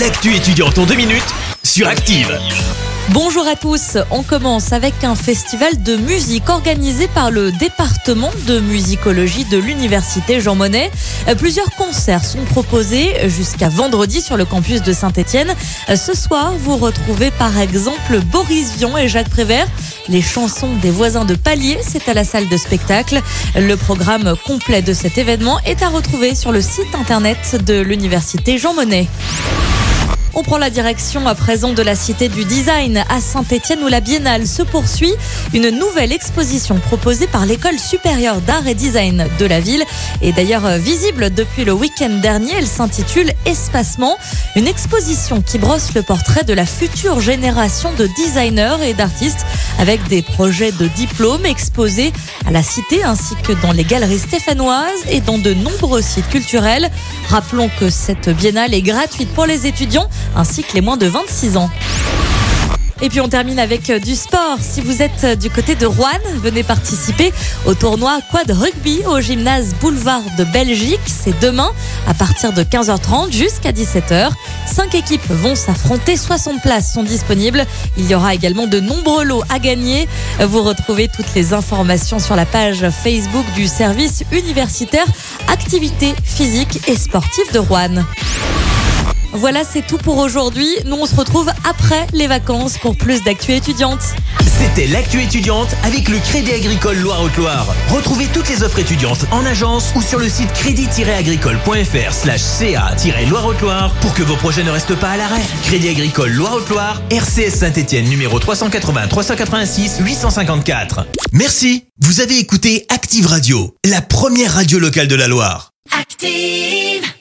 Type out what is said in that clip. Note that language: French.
L'actu étudiante en deux minutes sur Active. Bonjour à tous, on commence avec un festival de musique organisé par le département de musicologie de l'université Jean Monnet. Plusieurs concerts sont proposés jusqu'à vendredi sur le campus de Saint-Étienne. Ce soir, vous retrouvez par exemple Boris Vian et Jacques Prévert. Les chansons des voisins de palier, c'est à la salle de spectacle. Le programme complet de cet événement est à retrouver sur le site internet de l'université Jean Monnet. On prend la direction à présent de la Cité du Design à Saint-Étienne où la Biennale se poursuit. Une nouvelle exposition proposée par l'École supérieure d'art et design de la ville est d'ailleurs euh, visible depuis le week-end dernier. Elle s'intitule Espacement. Une exposition qui brosse le portrait de la future génération de designers et d'artistes avec des projets de diplôme exposés à la Cité ainsi que dans les galeries stéphanoises et dans de nombreux sites culturels. Rappelons que cette biennale est gratuite pour les étudiants ainsi que les moins de 26 ans. Et puis on termine avec euh, du sport. Si vous êtes euh, du côté de Rouen, venez participer au tournoi Quad Rugby au gymnase Boulevard de Belgique. C'est demain à partir de 15h30 jusqu'à 17h. Cinq équipes vont s'affronter, 60 places sont disponibles. Il y aura également de nombreux lots à gagner. Vous retrouvez toutes les informations sur la page Facebook du service universitaire activités physiques et sportives de Rouen. Voilà, c'est tout pour aujourd'hui. Nous, on se retrouve après les vacances pour plus d'actu étudiantes. C'était l'actu étudiante avec le Crédit Agricole Loire-Haute-Loire. Retrouvez toutes les offres étudiantes en agence ou sur le site crédit-agricole.fr slash ca-loire-haute-loire pour que vos projets ne restent pas à l'arrêt. Crédit Agricole Loire-Haute-Loire, RCS Saint-Etienne numéro 380 386 854. Merci. Vous avez écouté Active Radio, la première radio locale de la Loire. Active.